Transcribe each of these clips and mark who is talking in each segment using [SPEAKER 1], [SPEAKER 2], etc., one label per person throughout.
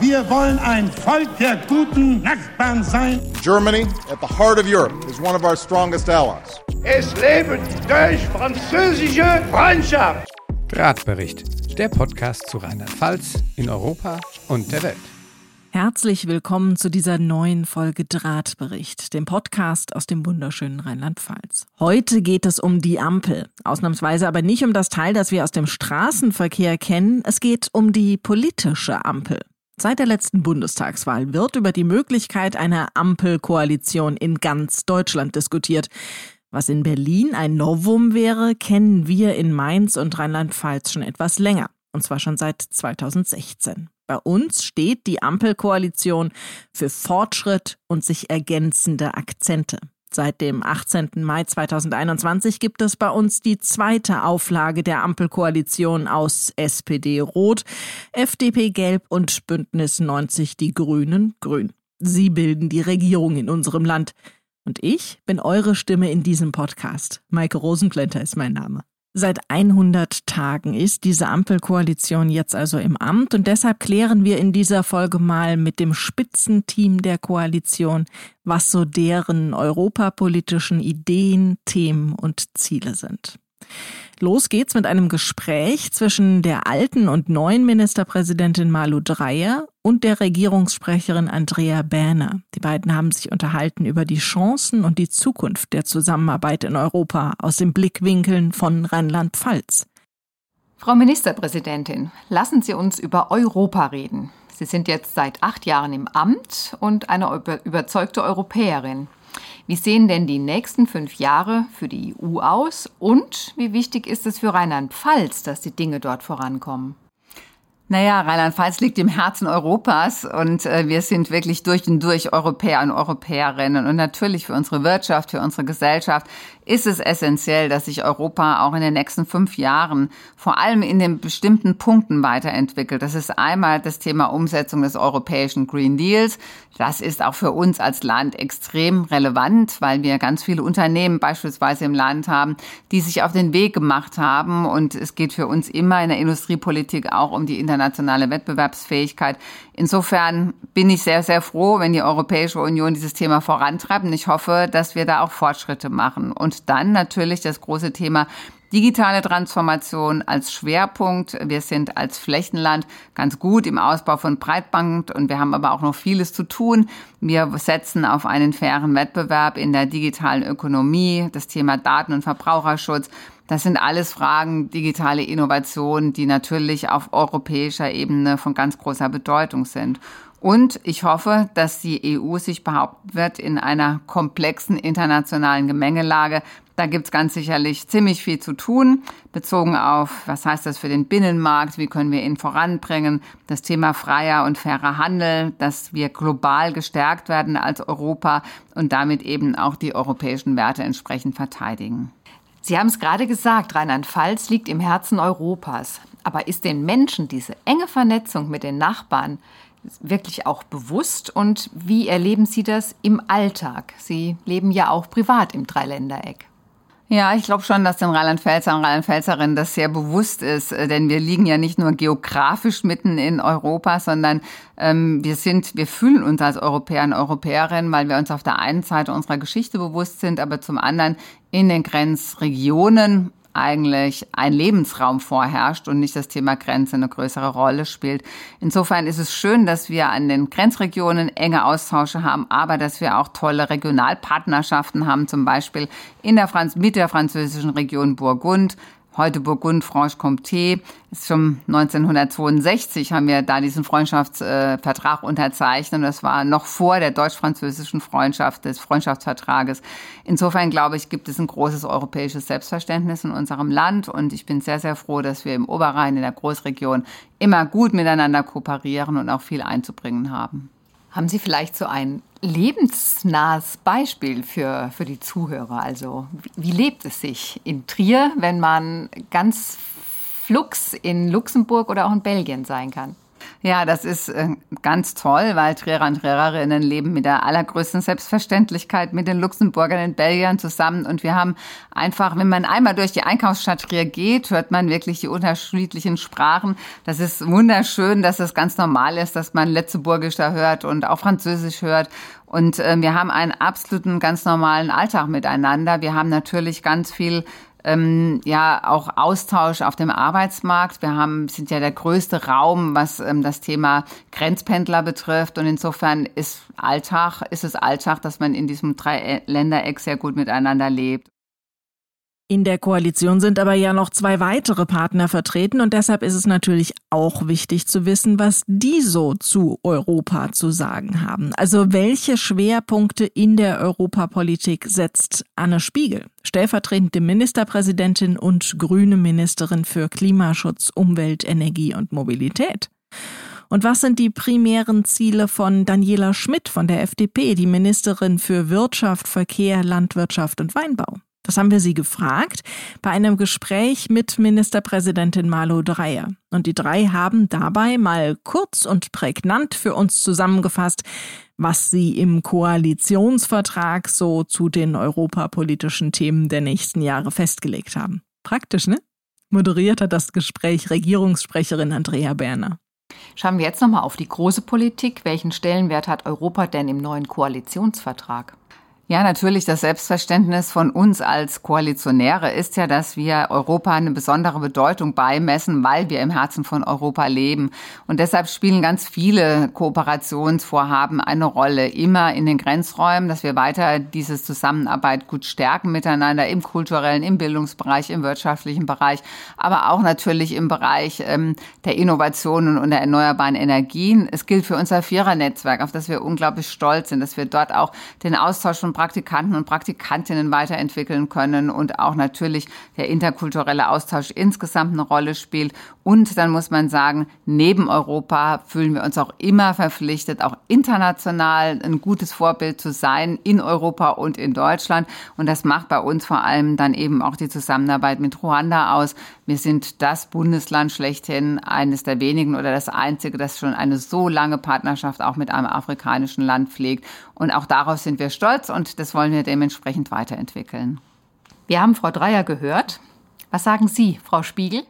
[SPEAKER 1] Wir wollen ein Volk der guten Nachbarn sein.
[SPEAKER 2] Germany, at the heart of Europe, is one of our strongest allies.
[SPEAKER 1] Es lebe durch französische Freundschaft.
[SPEAKER 3] Drahtbericht, der Podcast zu Rheinland-Pfalz in Europa und der Welt.
[SPEAKER 4] Herzlich willkommen zu dieser neuen Folge Drahtbericht, dem Podcast aus dem wunderschönen Rheinland-Pfalz. Heute geht es um die Ampel. Ausnahmsweise aber nicht um das Teil, das wir aus dem Straßenverkehr kennen. Es geht um die politische Ampel. Seit der letzten Bundestagswahl wird über die Möglichkeit einer Ampelkoalition in ganz Deutschland diskutiert. Was in Berlin ein Novum wäre, kennen wir in Mainz und Rheinland-Pfalz schon etwas länger. Und zwar schon seit 2016. Bei uns steht die Ampelkoalition für Fortschritt und sich ergänzende Akzente. Seit dem 18. Mai 2021 gibt es bei uns die zweite Auflage der Ampelkoalition aus SPD Rot, FDP Gelb und Bündnis 90 Die Grünen Grün. Sie bilden die Regierung in unserem Land. Und ich bin eure Stimme in diesem Podcast. Maike Rosenplanter ist mein Name. Seit 100 Tagen ist diese Ampelkoalition jetzt also im Amt und deshalb klären wir in dieser Folge mal mit dem Spitzenteam der Koalition, was so deren europapolitischen Ideen, Themen und Ziele sind. Los geht's mit einem Gespräch zwischen der alten und neuen Ministerpräsidentin Malu Dreyer und der Regierungssprecherin Andrea Bähner. Die beiden haben sich unterhalten über die Chancen und die Zukunft der Zusammenarbeit in Europa aus den Blickwinkeln von Rheinland-Pfalz.
[SPEAKER 5] Frau Ministerpräsidentin, lassen Sie uns über Europa reden. Sie sind jetzt seit acht Jahren im Amt und eine überzeugte Europäerin. Wie sehen denn die nächsten fünf Jahre für die EU aus und wie wichtig ist es für Rheinland-Pfalz, dass die Dinge dort vorankommen?
[SPEAKER 6] Naja, Rheinland-Pfalz liegt im Herzen Europas und äh, wir sind wirklich durch und durch Europäer und Europäerinnen. Und natürlich für unsere Wirtschaft, für unsere Gesellschaft ist es essentiell, dass sich Europa auch in den nächsten fünf Jahren vor allem in den bestimmten Punkten weiterentwickelt. Das ist einmal das Thema Umsetzung des europäischen Green Deals. Das ist auch für uns als Land extrem relevant, weil wir ganz viele Unternehmen beispielsweise im Land haben, die sich auf den Weg gemacht haben. Und es geht für uns immer in der Industriepolitik auch um die internationale Wettbewerbsfähigkeit. Insofern bin ich sehr, sehr froh, wenn die Europäische Union dieses Thema vorantreibt. Und ich hoffe, dass wir da auch Fortschritte machen. Und dann natürlich das große Thema Digitale Transformation als Schwerpunkt. Wir sind als Flächenland ganz gut im Ausbau von Breitband und wir haben aber auch noch vieles zu tun. Wir setzen auf einen fairen Wettbewerb in der digitalen Ökonomie, das Thema Daten- und Verbraucherschutz. Das sind alles Fragen digitale Innovation, die natürlich auf europäischer Ebene von ganz großer Bedeutung sind. Und ich hoffe, dass die EU sich behaupten wird in einer komplexen internationalen Gemengelage. Da gibt's ganz sicherlich ziemlich viel zu tun, bezogen auf, was heißt das für den Binnenmarkt, wie können wir ihn voranbringen, das Thema freier und fairer Handel, dass wir global gestärkt werden als Europa und damit eben auch die europäischen Werte entsprechend verteidigen.
[SPEAKER 5] Sie haben es gerade gesagt, Rheinland-Pfalz liegt im Herzen Europas. Aber ist den Menschen diese enge Vernetzung mit den Nachbarn wirklich auch bewusst und wie erleben Sie das im Alltag? Sie leben ja auch privat im Dreiländereck.
[SPEAKER 6] Ja, ich glaube schon, dass den Rheinland-Pfälzer und Rheinland-Pfälzerinnen das sehr bewusst ist, äh, denn wir liegen ja nicht nur geografisch mitten in Europa, sondern ähm, wir sind, wir fühlen uns als Europäer und Europäerinnen, weil wir uns auf der einen Seite unserer Geschichte bewusst sind, aber zum anderen in den Grenzregionen eigentlich ein Lebensraum vorherrscht und nicht das Thema Grenze eine größere Rolle spielt. Insofern ist es schön, dass wir an den Grenzregionen enge Austausche haben, aber dass wir auch tolle Regionalpartnerschaften haben, zum Beispiel in der Franz mit der französischen Region Burgund, heute Burgund-Franche-Comté. Schon 1962 haben wir da diesen Freundschaftsvertrag unterzeichnet. Das war noch vor der deutsch-französischen Freundschaft, des Freundschaftsvertrages. Insofern glaube ich, gibt es ein großes europäisches Selbstverständnis in unserem Land. Und ich bin sehr, sehr froh, dass wir im Oberrhein, in der Großregion, immer gut miteinander kooperieren und auch viel einzubringen haben.
[SPEAKER 5] Haben Sie vielleicht so ein lebensnahes Beispiel für, für die Zuhörer? Also, wie, wie lebt es sich in Trier, wenn man ganz flux in Luxemburg oder auch in Belgien sein kann?
[SPEAKER 6] Ja, das ist äh, ganz toll, weil Trierer und Triererinnen leben mit der allergrößten Selbstverständlichkeit mit den Luxemburgern und Belgiern zusammen. Und wir haben einfach, wenn man einmal durch die Einkaufsstadt Trier geht, hört man wirklich die unterschiedlichen Sprachen. Das ist wunderschön, dass es ganz normal ist, dass man Letzeburgisch da hört und auch Französisch hört. Und äh, wir haben einen absoluten, ganz normalen Alltag miteinander. Wir haben natürlich ganz viel ähm, ja auch Austausch auf dem Arbeitsmarkt. Wir haben, sind ja der größte Raum, was ähm, das Thema Grenzpendler betrifft. Und insofern ist Alltag, ist es Alltag, dass man in diesem Drei-Ländereck sehr gut miteinander lebt.
[SPEAKER 4] In der Koalition sind aber ja noch zwei weitere Partner vertreten und deshalb ist es natürlich auch wichtig zu wissen, was die so zu Europa zu sagen haben. Also welche Schwerpunkte in der Europapolitik setzt Anne Spiegel, stellvertretende Ministerpräsidentin und grüne Ministerin für Klimaschutz, Umwelt, Energie und Mobilität? Und was sind die primären Ziele von Daniela Schmidt von der FDP, die Ministerin für Wirtschaft, Verkehr, Landwirtschaft und Weinbau? Das haben wir sie gefragt bei einem Gespräch mit Ministerpräsidentin Malu Dreyer. Und die drei haben dabei mal kurz und prägnant für uns zusammengefasst, was sie im Koalitionsvertrag so zu den europapolitischen Themen der nächsten Jahre festgelegt haben. Praktisch, ne? Moderiert hat das Gespräch Regierungssprecherin Andrea Berner.
[SPEAKER 5] Schauen wir jetzt nochmal auf die große Politik. Welchen Stellenwert hat Europa denn im neuen Koalitionsvertrag?
[SPEAKER 6] Ja, natürlich. Das Selbstverständnis von uns als Koalitionäre ist ja, dass wir Europa eine besondere Bedeutung beimessen, weil wir im Herzen von Europa leben. Und deshalb spielen ganz viele Kooperationsvorhaben eine Rolle. Immer in den Grenzräumen, dass wir weiter diese Zusammenarbeit gut stärken miteinander im kulturellen, im Bildungsbereich, im wirtschaftlichen Bereich, aber auch natürlich im Bereich ähm, der Innovationen und der erneuerbaren Energien. Es gilt für unser Vierernetzwerk, auf das wir unglaublich stolz sind, dass wir dort auch den Austausch von Praktikanten und Praktikantinnen weiterentwickeln können und auch natürlich der interkulturelle Austausch insgesamt eine Rolle spielt. Und dann muss man sagen, neben Europa fühlen wir uns auch immer verpflichtet, auch international ein gutes Vorbild zu sein in Europa und in Deutschland. Und das macht bei uns vor allem dann eben auch die Zusammenarbeit mit Ruanda aus. Wir sind das Bundesland schlechthin, eines der wenigen oder das einzige, das schon eine so lange Partnerschaft auch mit einem afrikanischen Land pflegt. Und auch darauf sind wir stolz und das wollen wir dementsprechend weiterentwickeln.
[SPEAKER 5] Wir haben Frau Dreier gehört. Was sagen Sie, Frau Spiegel?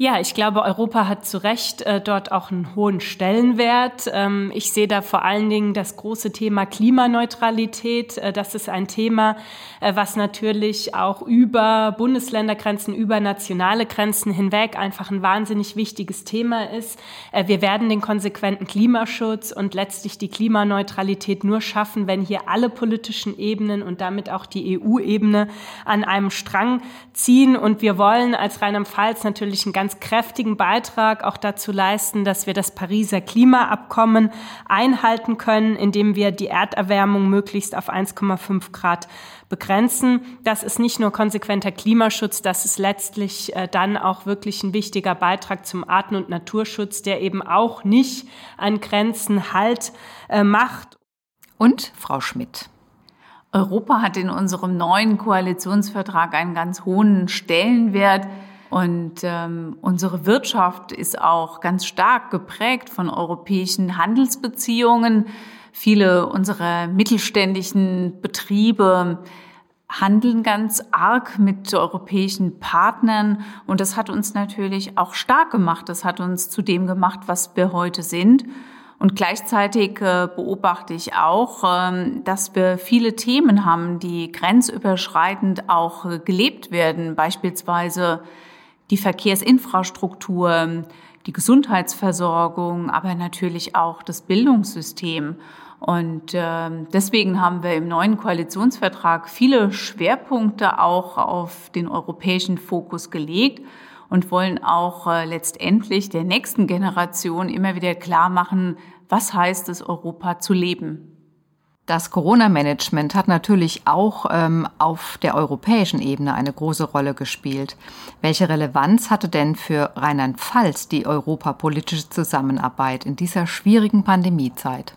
[SPEAKER 7] Ja, ich glaube, Europa hat zu Recht äh, dort auch einen hohen Stellenwert. Ähm, ich sehe da vor allen Dingen das große Thema Klimaneutralität. Äh, das ist ein Thema, äh, was natürlich auch über Bundesländergrenzen, über nationale Grenzen hinweg einfach ein wahnsinnig wichtiges Thema ist. Äh, wir werden den konsequenten Klimaschutz und letztlich die Klimaneutralität nur schaffen, wenn hier alle politischen Ebenen und damit auch die EU-Ebene an einem Strang ziehen. Und wir wollen als Rheinland-Pfalz natürlich ein ganz ganz kräftigen Beitrag auch dazu leisten, dass wir das Pariser Klimaabkommen einhalten können, indem wir die Erderwärmung möglichst auf 1,5 Grad begrenzen. Das ist nicht nur konsequenter Klimaschutz, das ist letztlich äh, dann auch wirklich ein wichtiger Beitrag zum Arten- und Naturschutz, der eben auch nicht an Grenzen Halt äh, macht.
[SPEAKER 5] Und Frau Schmidt.
[SPEAKER 8] Europa hat in unserem neuen Koalitionsvertrag einen ganz hohen Stellenwert. Und ähm, unsere Wirtschaft ist auch ganz stark geprägt von europäischen Handelsbeziehungen. Viele unserer mittelständischen Betriebe handeln ganz arg mit europäischen Partnern und das hat uns natürlich auch stark gemacht. Das hat uns zu dem gemacht, was wir heute sind. Und gleichzeitig äh, beobachte ich auch, ähm, dass wir viele Themen haben, die grenzüberschreitend auch äh, gelebt werden. Beispielsweise die Verkehrsinfrastruktur, die Gesundheitsversorgung, aber natürlich auch das Bildungssystem. Und äh, deswegen haben wir im neuen Koalitionsvertrag viele Schwerpunkte auch auf den europäischen Fokus gelegt und wollen auch äh, letztendlich der nächsten Generation immer wieder klar machen, was heißt es, Europa zu leben.
[SPEAKER 5] Das Corona-Management hat natürlich auch ähm, auf der europäischen Ebene eine große Rolle gespielt. Welche Relevanz hatte denn für Rheinland-Pfalz die europapolitische Zusammenarbeit in dieser schwierigen Pandemiezeit?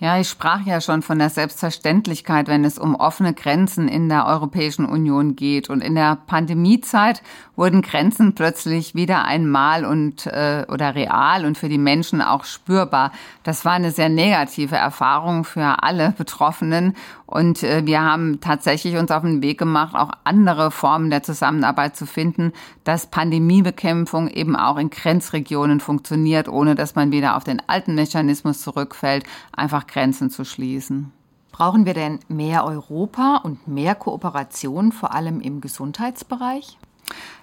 [SPEAKER 6] Ja, ich sprach ja schon von der Selbstverständlichkeit, wenn es um offene Grenzen in der Europäischen Union geht. Und in der Pandemiezeit wurden Grenzen plötzlich wieder einmal und äh, oder real und für die Menschen auch spürbar. Das war eine sehr negative Erfahrung für alle Betroffenen. Und äh, wir haben tatsächlich uns auf den Weg gemacht, auch andere Formen der Zusammenarbeit zu finden, dass Pandemiebekämpfung eben auch in Grenzregionen funktioniert, ohne dass man wieder auf den alten Mechanismus zurückfällt, einfach Grenzen zu schließen.
[SPEAKER 5] Brauchen wir denn mehr Europa und mehr Kooperation, vor allem im Gesundheitsbereich?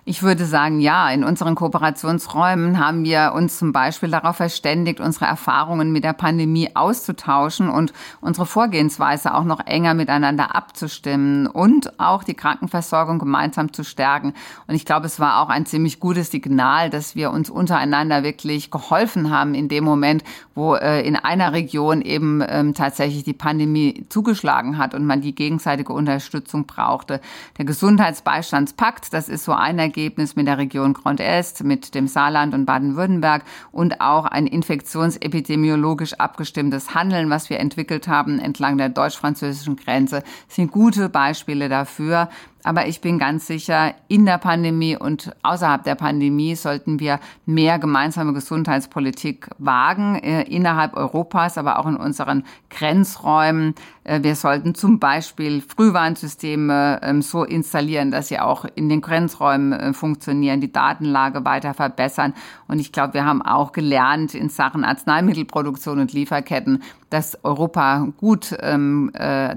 [SPEAKER 6] Ich würde sagen, ja. In unseren Kooperationsräumen haben wir uns zum Beispiel darauf verständigt, unsere Erfahrungen mit der Pandemie auszutauschen und unsere Vorgehensweise auch noch enger miteinander abzustimmen und auch die Krankenversorgung gemeinsam zu stärken. Und ich glaube, es war auch ein ziemlich gutes Signal, dass wir uns untereinander wirklich geholfen haben in dem Moment, wo äh, in einer Region eben ähm, tatsächlich die Pandemie zugeschlagen hat und man die gegenseitige Unterstützung brauchte. Der Gesundheitsbeistandspakt, das ist so einer Ergebnis mit der Region Grand Est, mit dem Saarland und Baden-Württemberg und auch ein infektionsepidemiologisch abgestimmtes Handeln, was wir entwickelt haben entlang der deutsch-französischen Grenze, sind gute Beispiele dafür, aber ich bin ganz sicher, in der Pandemie und außerhalb der Pandemie sollten wir mehr gemeinsame Gesundheitspolitik wagen, äh, innerhalb Europas, aber auch in unseren Grenzräumen. Äh, wir sollten zum Beispiel Frühwarnsysteme äh, so installieren, dass sie auch in den Grenzräumen äh, funktionieren, die Datenlage weiter verbessern. Und ich glaube, wir haben auch gelernt in Sachen Arzneimittelproduktion und Lieferketten, dass Europa gut ähm, äh,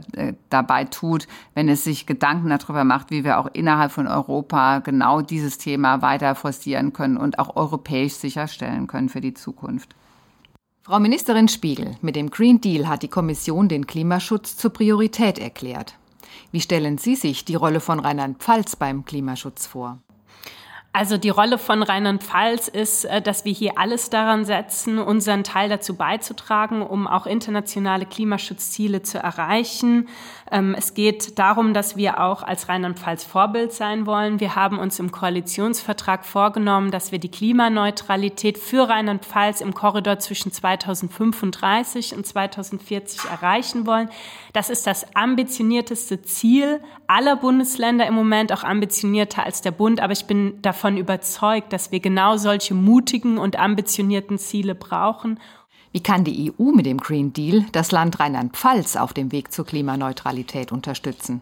[SPEAKER 6] dabei tut, wenn es sich Gedanken darüber macht, wie wir auch innerhalb von Europa genau dieses Thema weiter forcieren können und auch europäisch sicherstellen können für die Zukunft.
[SPEAKER 5] Frau Ministerin Spiegel, mit dem Green Deal hat die Kommission den Klimaschutz zur Priorität erklärt. Wie stellen Sie sich die Rolle von Rheinland-Pfalz beim Klimaschutz vor?
[SPEAKER 7] Also die Rolle von Rheinland-Pfalz ist, äh, dass wir hier alles daran setzen, unseren Teil dazu beizutragen, um auch internationale Klimaschutzziele zu erreichen. Ähm, es geht darum, dass wir auch als Rheinland-Pfalz Vorbild sein wollen. Wir haben uns im Koalitionsvertrag vorgenommen, dass wir die Klimaneutralität für Rheinland-Pfalz im Korridor zwischen 2035 und 2040 erreichen wollen. Das ist das ambitionierteste Ziel aller Bundesländer im Moment, auch ambitionierter als der Bund. Aber ich bin überzeugt, dass wir genau solche mutigen und ambitionierten Ziele brauchen.
[SPEAKER 5] Wie kann die EU mit dem Green Deal das Land Rheinland-Pfalz auf dem Weg zur Klimaneutralität unterstützen?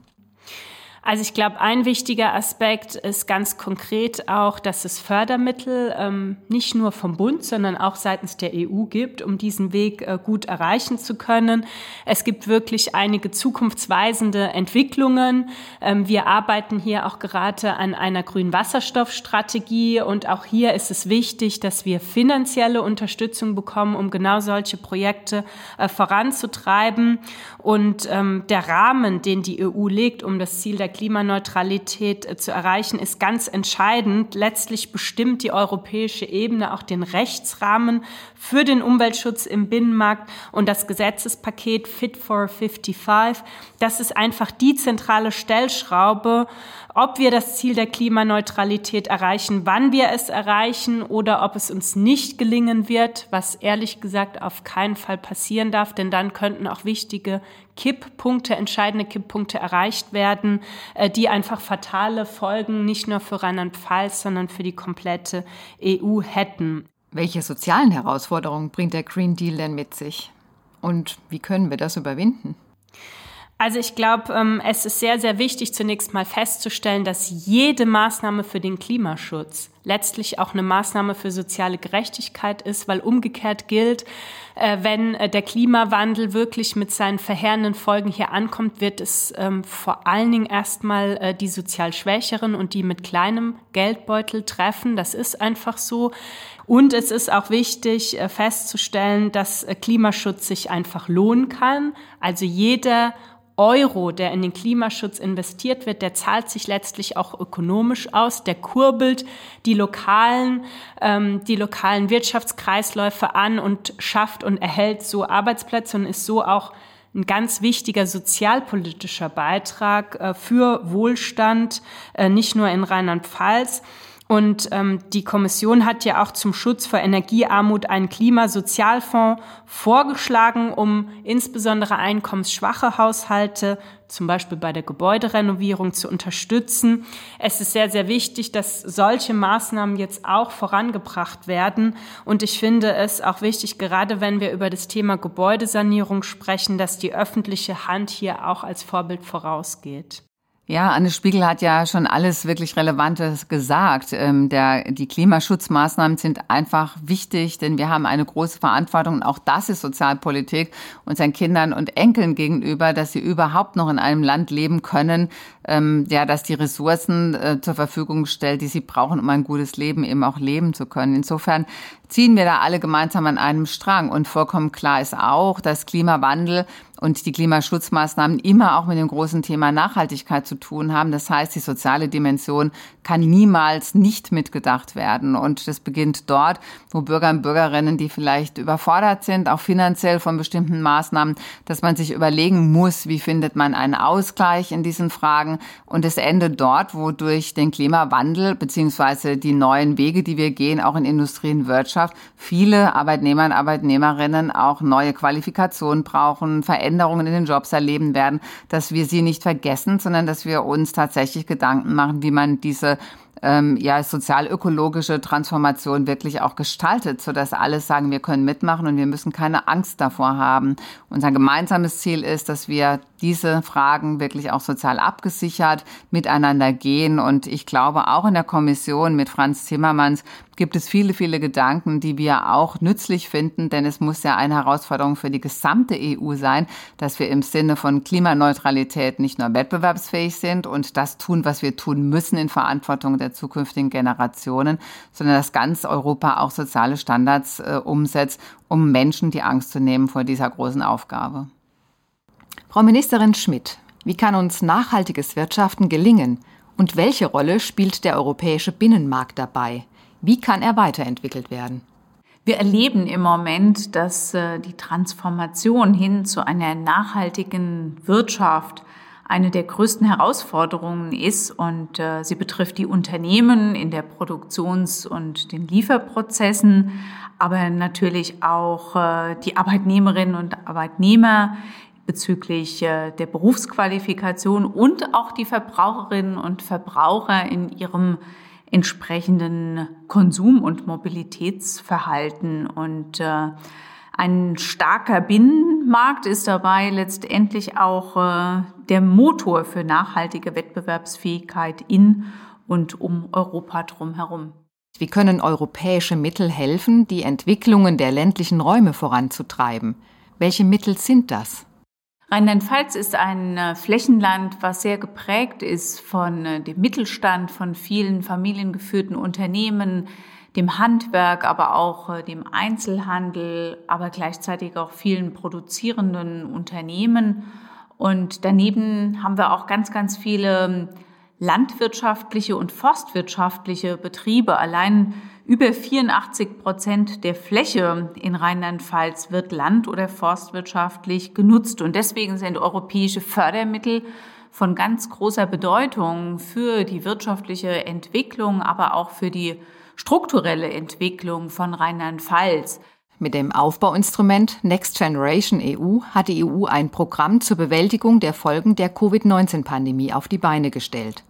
[SPEAKER 7] Also ich glaube, ein wichtiger Aspekt ist ganz konkret auch, dass es Fördermittel ähm, nicht nur vom Bund, sondern auch seitens der EU gibt, um diesen Weg äh, gut erreichen zu können. Es gibt wirklich einige zukunftsweisende Entwicklungen. Ähm, wir arbeiten hier auch gerade an einer grünen Wasserstoffstrategie und auch hier ist es wichtig, dass wir finanzielle Unterstützung bekommen, um genau solche Projekte äh, voranzutreiben. Und ähm, der Rahmen, den die EU legt, um das Ziel der Klimaneutralität äh, zu erreichen, ist ganz entscheidend. Letztlich bestimmt die europäische Ebene auch den Rechtsrahmen für den Umweltschutz im Binnenmarkt und das Gesetzespaket Fit for 55. Das ist einfach die zentrale Stellschraube, ob wir das Ziel der Klimaneutralität erreichen, wann wir es erreichen oder ob es uns nicht gelingen wird, was ehrlich gesagt auf keinen Fall passieren darf, denn dann könnten auch wichtige Kipppunkte, entscheidende Kipppunkte erreicht werden, äh, die einfach fatale Folgen nicht nur für Rheinland-Pfalz, sondern für die komplette EU hätten.
[SPEAKER 5] Welche sozialen Herausforderungen bringt der Green Deal denn mit sich? Und wie können wir das überwinden?
[SPEAKER 7] Also ich glaube, ähm, es ist sehr, sehr wichtig, zunächst mal festzustellen, dass jede Maßnahme für den Klimaschutz letztlich auch eine Maßnahme für soziale Gerechtigkeit ist, weil umgekehrt gilt, äh, wenn äh, der Klimawandel wirklich mit seinen verheerenden Folgen hier ankommt, wird es ähm, vor allen Dingen erstmal äh, die sozial Schwächeren und die mit kleinem Geldbeutel treffen. Das ist einfach so. Und es ist auch wichtig festzustellen, dass Klimaschutz sich einfach lohnen kann. Also jeder Euro, der in den Klimaschutz investiert wird, der zahlt sich letztlich auch ökonomisch aus, der kurbelt die lokalen, ähm, die lokalen Wirtschaftskreisläufe an und schafft und erhält so Arbeitsplätze und ist so auch ein ganz wichtiger sozialpolitischer Beitrag äh, für Wohlstand, äh, nicht nur in Rheinland-Pfalz. Und ähm, die Kommission hat ja auch zum Schutz vor Energiearmut einen Klimasozialfonds vorgeschlagen, um insbesondere einkommensschwache Haushalte, zum Beispiel bei der Gebäuderenovierung, zu unterstützen. Es ist sehr, sehr wichtig, dass solche Maßnahmen jetzt auch vorangebracht werden. Und ich finde es auch wichtig, gerade wenn wir über das Thema Gebäudesanierung sprechen, dass die öffentliche Hand hier auch als Vorbild vorausgeht.
[SPEAKER 6] Ja, Anne Spiegel hat ja schon alles wirklich Relevantes gesagt. Ähm, der, die Klimaschutzmaßnahmen sind einfach wichtig, denn wir haben eine große Verantwortung und auch das ist Sozialpolitik unseren Kindern und Enkeln gegenüber, dass sie überhaupt noch in einem Land leben können, ähm, ja, dass die Ressourcen äh, zur Verfügung stellt, die sie brauchen, um ein gutes Leben eben auch leben zu können. Insofern ziehen wir da alle gemeinsam an einem Strang. Und vollkommen klar ist auch, dass Klimawandel und die Klimaschutzmaßnahmen immer auch mit dem großen Thema Nachhaltigkeit zu tun haben. Das heißt, die soziale Dimension kann niemals nicht mitgedacht werden. Und das beginnt dort, wo Bürger und Bürgerinnen, die vielleicht überfordert sind, auch finanziell von bestimmten Maßnahmen, dass man sich überlegen muss, wie findet man einen Ausgleich in diesen Fragen. Und es endet dort, wo durch den Klimawandel beziehungsweise die neuen Wege, die wir gehen, auch in Industrie und Wirtschaft, viele Arbeitnehmer und Arbeitnehmerinnen auch neue Qualifikationen brauchen, Veränderungen in den Jobs erleben werden, dass wir sie nicht vergessen, sondern dass wir uns tatsächlich Gedanken machen, wie man diese ähm, ja, sozialökologische Transformation wirklich auch gestaltet, sodass alle sagen, wir können mitmachen und wir müssen keine Angst davor haben. Unser gemeinsames Ziel ist, dass wir diese Fragen wirklich auch sozial abgesichert miteinander gehen. Und ich glaube, auch in der Kommission mit Franz Timmermans gibt es viele, viele Gedanken, die wir auch nützlich finden, denn es muss ja eine Herausforderung für die gesamte EU sein, dass wir im Sinne von Klimaneutralität nicht nur wettbewerbsfähig sind und das tun, was wir tun müssen in Verantwortung der zukünftigen Generationen, sondern dass ganz Europa auch soziale Standards äh, umsetzt, um Menschen die Angst zu nehmen vor dieser großen Aufgabe.
[SPEAKER 5] Frau Ministerin Schmidt, wie kann uns nachhaltiges Wirtschaften gelingen und welche Rolle spielt der europäische Binnenmarkt dabei? Wie kann er weiterentwickelt werden?
[SPEAKER 8] Wir erleben im Moment, dass äh, die Transformation hin zu einer nachhaltigen Wirtschaft eine der größten Herausforderungen ist und äh, sie betrifft die Unternehmen in der Produktions- und den Lieferprozessen, aber natürlich auch äh, die Arbeitnehmerinnen und Arbeitnehmer bezüglich der Berufsqualifikation und auch die Verbraucherinnen und Verbraucher in ihrem entsprechenden Konsum- und Mobilitätsverhalten. Und äh, ein starker Binnenmarkt ist dabei letztendlich auch äh, der Motor für nachhaltige Wettbewerbsfähigkeit in und um Europa drumherum.
[SPEAKER 5] Wie können europäische Mittel helfen, die Entwicklungen der ländlichen Räume voranzutreiben? Welche Mittel sind das?
[SPEAKER 8] Rheinland-Pfalz ist ein äh, Flächenland, was sehr geprägt ist von äh, dem Mittelstand, von vielen familiengeführten Unternehmen, dem Handwerk, aber auch äh, dem Einzelhandel, aber gleichzeitig auch vielen produzierenden Unternehmen. Und daneben haben wir auch ganz, ganz viele ähm, landwirtschaftliche und forstwirtschaftliche Betriebe. Allein über 84 Prozent der Fläche in Rheinland-Pfalz wird land- oder forstwirtschaftlich genutzt. Und deswegen sind europäische Fördermittel von ganz großer Bedeutung für die wirtschaftliche Entwicklung, aber auch für die strukturelle Entwicklung von Rheinland-Pfalz.
[SPEAKER 5] Mit dem Aufbauinstrument Next Generation EU hat die EU ein Programm zur Bewältigung der Folgen der Covid-19-Pandemie auf die Beine gestellt.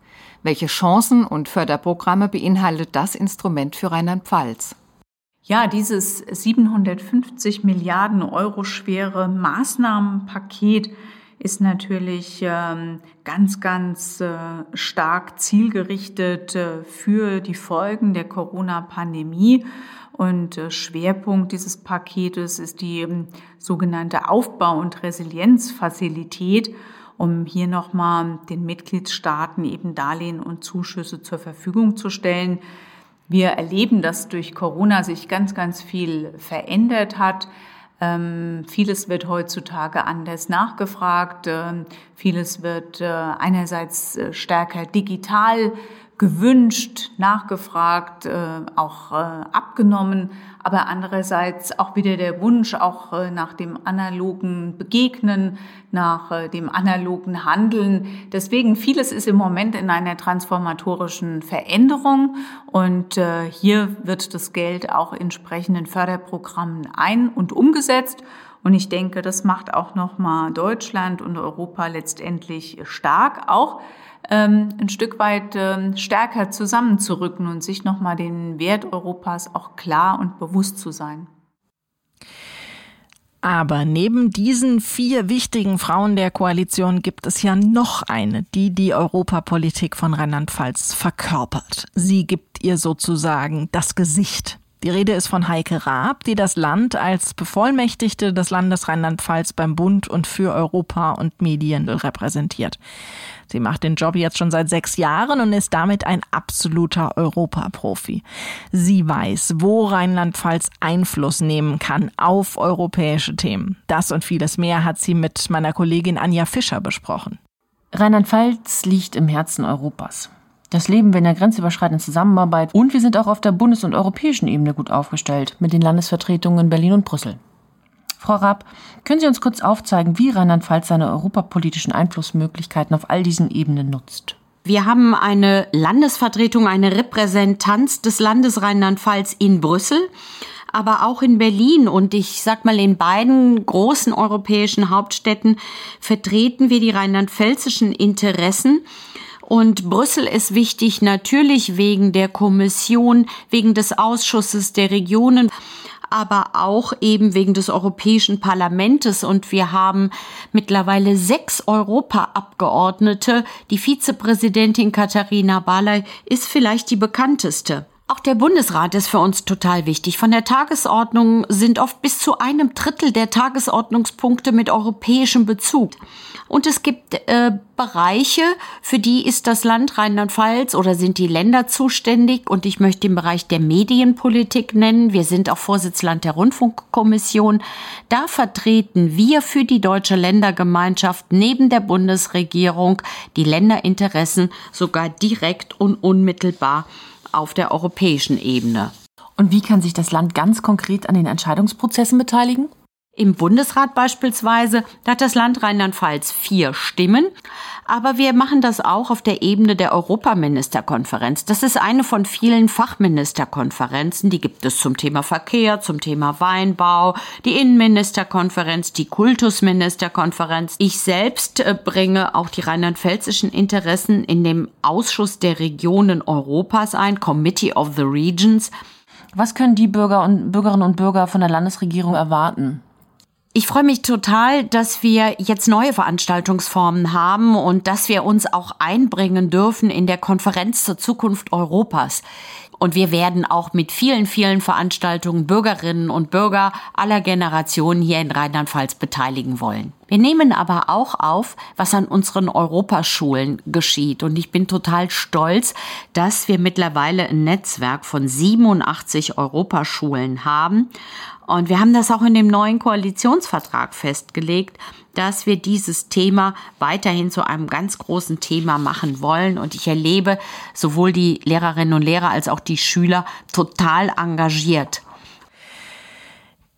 [SPEAKER 5] Welche Chancen und Förderprogramme beinhaltet das Instrument für Rheinland-Pfalz?
[SPEAKER 8] Ja, dieses 750 Milliarden Euro schwere Maßnahmenpaket ist natürlich ähm, ganz, ganz äh, stark zielgerichtet äh, für die Folgen der Corona-Pandemie. Und äh, Schwerpunkt dieses Paketes ist die ähm, sogenannte Aufbau- und Resilienzfazilität um hier nochmal den Mitgliedstaaten eben Darlehen und Zuschüsse zur Verfügung zu stellen. Wir erleben, dass durch Corona sich ganz, ganz viel verändert hat. Ähm, vieles wird heutzutage anders nachgefragt. Ähm, vieles wird äh, einerseits äh, stärker digital gewünscht, nachgefragt, äh, auch äh, abgenommen, aber andererseits auch wieder der Wunsch auch äh, nach dem analogen Begegnen, nach dem analogen Handeln. Deswegen vieles ist im Moment in einer transformatorischen Veränderung und hier wird das Geld auch entsprechenden Förderprogrammen ein- und umgesetzt. Und ich denke, das macht auch nochmal Deutschland und Europa letztendlich stark, auch ähm, ein Stück weit ähm, stärker zusammenzurücken und sich nochmal den Wert Europas auch klar und bewusst zu sein.
[SPEAKER 4] Aber neben diesen vier wichtigen Frauen der Koalition gibt es ja noch eine, die die Europapolitik von Rheinland-Pfalz verkörpert. Sie gibt ihr sozusagen das Gesicht. Die Rede ist von Heike Raab, die das Land als Bevollmächtigte des Landes Rheinland-Pfalz beim Bund und für Europa und Medien repräsentiert. Sie macht den Job jetzt schon seit sechs Jahren und ist damit ein absoluter Europaprofi. Sie weiß, wo Rheinland-Pfalz Einfluss nehmen kann auf europäische Themen. Das und vieles mehr hat sie mit meiner Kollegin Anja Fischer besprochen.
[SPEAKER 9] Rheinland-Pfalz liegt im Herzen Europas. Das leben wir in der grenzüberschreitenden Zusammenarbeit und wir sind auch auf der bundes- und europäischen Ebene gut aufgestellt mit den Landesvertretungen in Berlin und Brüssel. Frau Raab, können Sie uns kurz aufzeigen, wie Rheinland-Pfalz seine europapolitischen Einflussmöglichkeiten auf all diesen Ebenen nutzt?
[SPEAKER 10] Wir haben eine Landesvertretung, eine Repräsentanz des Landes Rheinland-Pfalz in Brüssel, aber auch in Berlin. Und ich sag mal, in beiden großen europäischen Hauptstädten vertreten wir die rheinland-pfälzischen Interessen. Und Brüssel ist wichtig natürlich wegen der Kommission, wegen des Ausschusses der Regionen aber auch eben wegen des Europäischen Parlamentes. Und wir haben mittlerweile sechs Europaabgeordnete. Die Vizepräsidentin Katharina Barley ist vielleicht die bekannteste. Auch der Bundesrat ist für uns total wichtig. Von der Tagesordnung sind oft bis zu einem Drittel der Tagesordnungspunkte mit europäischem Bezug. Und es gibt äh, Bereiche, für die ist das Land Rheinland-Pfalz oder sind die Länder zuständig. Und ich möchte den Bereich der Medienpolitik nennen. Wir sind auch Vorsitzland der Rundfunkkommission. Da vertreten wir für die deutsche Ländergemeinschaft neben der Bundesregierung die Länderinteressen sogar direkt und unmittelbar auf der europäischen Ebene.
[SPEAKER 9] Und wie kann sich das Land ganz konkret an den Entscheidungsprozessen beteiligen?
[SPEAKER 10] Im Bundesrat beispielsweise hat das Land Rheinland-Pfalz vier Stimmen, aber wir machen das auch auf der Ebene der Europaministerkonferenz. Das ist eine von vielen Fachministerkonferenzen, die gibt es zum Thema Verkehr, zum Thema Weinbau, die Innenministerkonferenz, die Kultusministerkonferenz. Ich selbst äh, bringe auch die rheinland-pfälzischen Interessen in dem Ausschuss der Regionen Europas ein, Committee of the Regions.
[SPEAKER 9] Was können die Bürger und Bürgerinnen und Bürger von der Landesregierung erwarten?
[SPEAKER 10] Ich freue mich total, dass wir jetzt neue Veranstaltungsformen haben und dass wir uns auch einbringen dürfen in der Konferenz zur Zukunft Europas. Und wir werden auch mit vielen, vielen Veranstaltungen Bürgerinnen und Bürger aller Generationen hier in Rheinland-Pfalz beteiligen wollen. Wir nehmen aber auch auf, was an unseren Europaschulen geschieht. Und ich bin total stolz, dass wir mittlerweile ein Netzwerk von 87 Europaschulen haben. Und wir haben das auch in dem neuen Koalitionsvertrag festgelegt, dass wir dieses Thema weiterhin zu einem ganz großen Thema machen wollen. Und ich erlebe sowohl die Lehrerinnen und Lehrer als auch die Schüler total engagiert.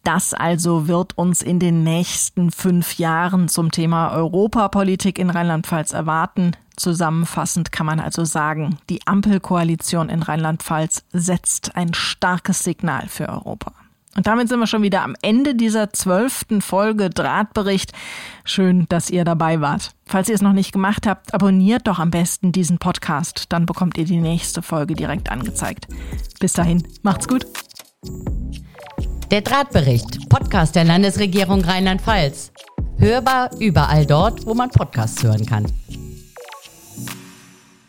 [SPEAKER 4] Das also wird uns in den nächsten fünf Jahren zum Thema Europapolitik in Rheinland-Pfalz erwarten. Zusammenfassend kann man also sagen, die Ampelkoalition in Rheinland-Pfalz setzt ein starkes Signal für Europa. Und damit sind wir schon wieder am Ende dieser zwölften Folge Drahtbericht. Schön, dass ihr dabei wart. Falls ihr es noch nicht gemacht habt, abonniert doch am besten diesen Podcast. Dann bekommt ihr die nächste Folge direkt angezeigt. Bis dahin, macht's gut.
[SPEAKER 11] Der Drahtbericht, Podcast der Landesregierung Rheinland-Pfalz. Hörbar überall dort, wo man Podcasts hören kann.